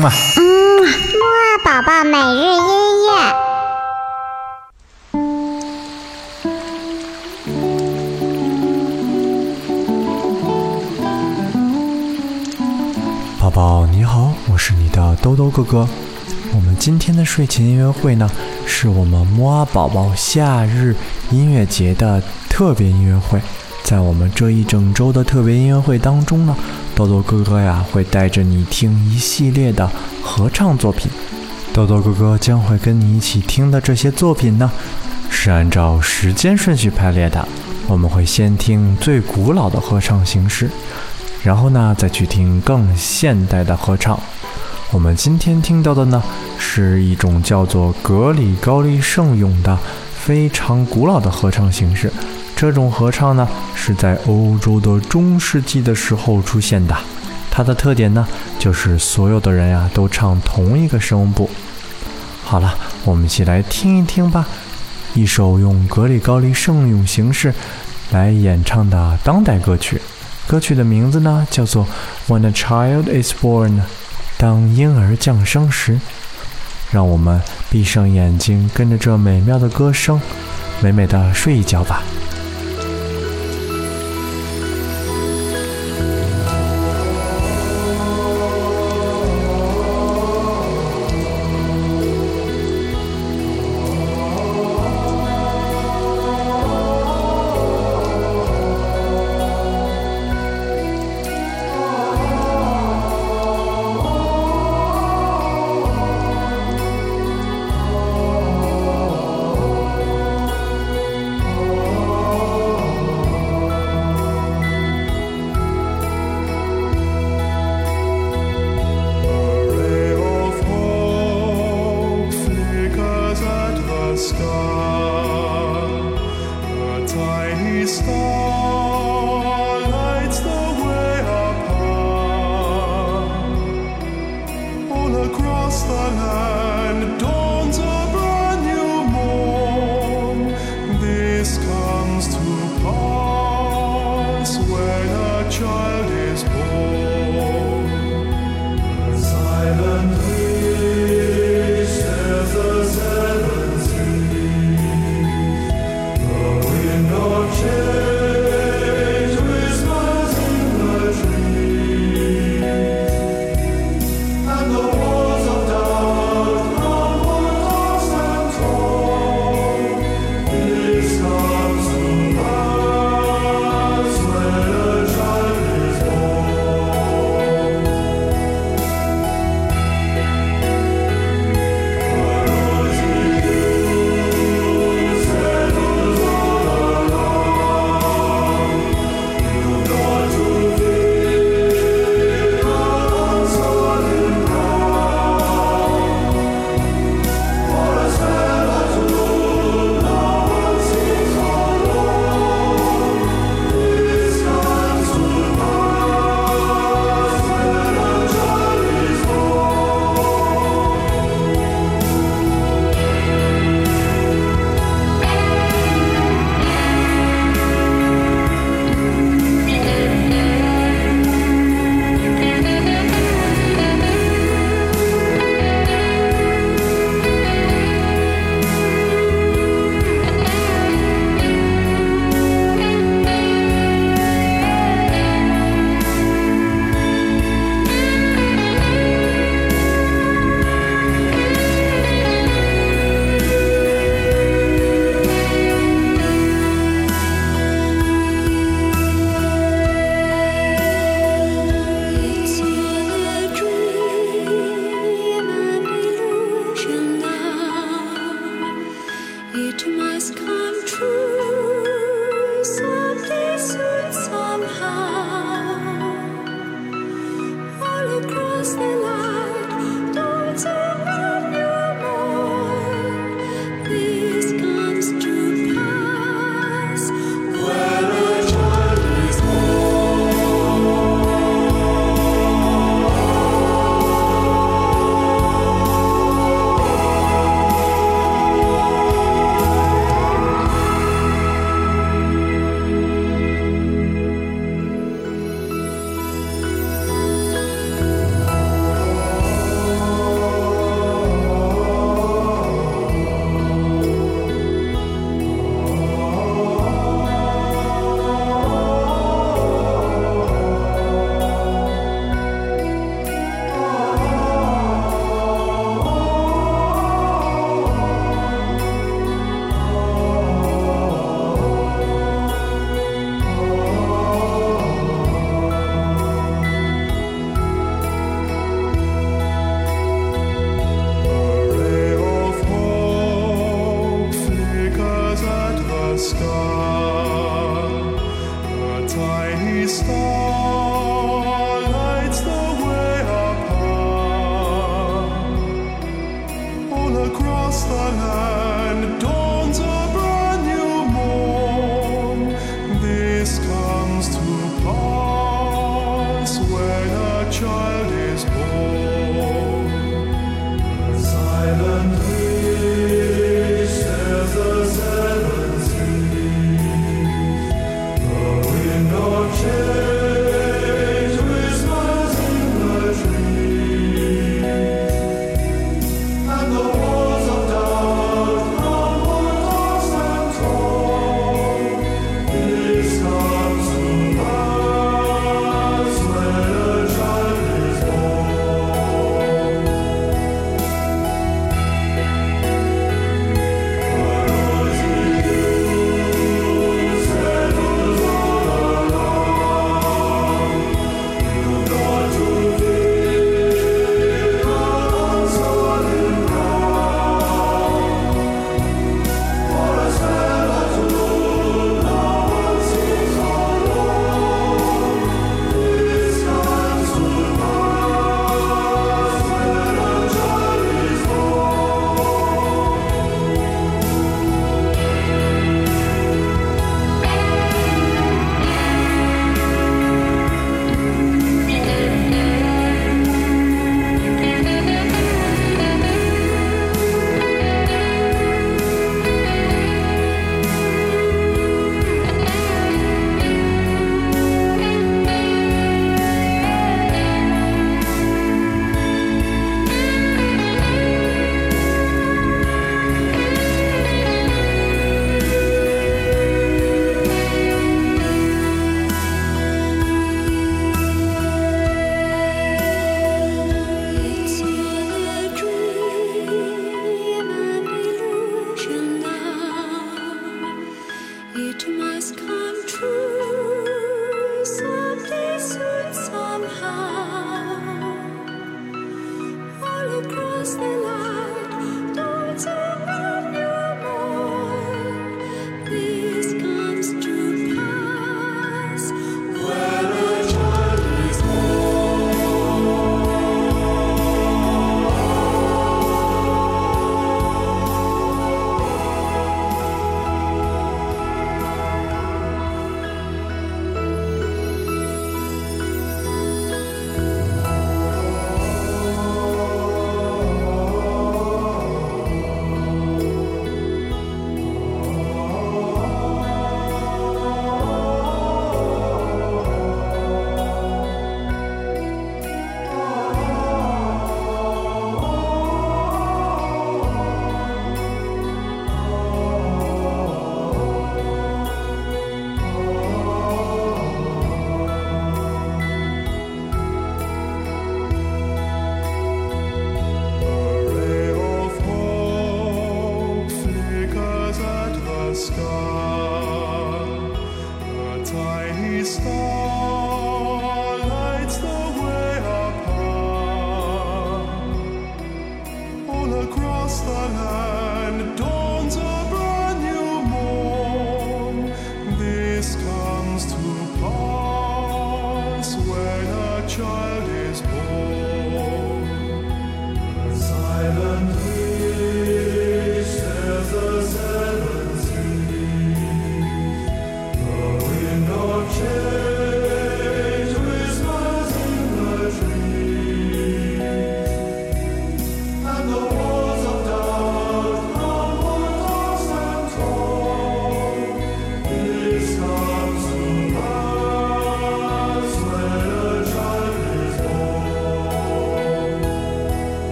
嗯啊，嗯，木二宝宝每日音乐。宝宝你好，我是你的兜兜哥哥。我们今天的睡前音乐会呢，是我们摩阿宝宝夏日音乐节的特别音乐会。在我们这一整周的特别音乐会当中呢，豆豆哥哥呀会带着你听一系列的合唱作品。豆豆哥哥将会跟你一起听的这些作品呢，是按照时间顺序排列的。我们会先听最古老的合唱形式，然后呢再去听更现代的合唱。我们今天听到的呢，是一种叫做格里高利圣咏的非常古老的合唱形式。这种合唱呢，是在欧洲的中世纪的时候出现的。它的特点呢，就是所有的人呀都唱同一个声部。好了，我们一起来听一听吧，一首用格里高利圣咏形式来演唱的当代歌曲。歌曲的名字呢，叫做《When a Child Is Born》，当婴儿降生时。让我们闭上眼睛，跟着这美妙的歌声，美美的睡一觉吧。just the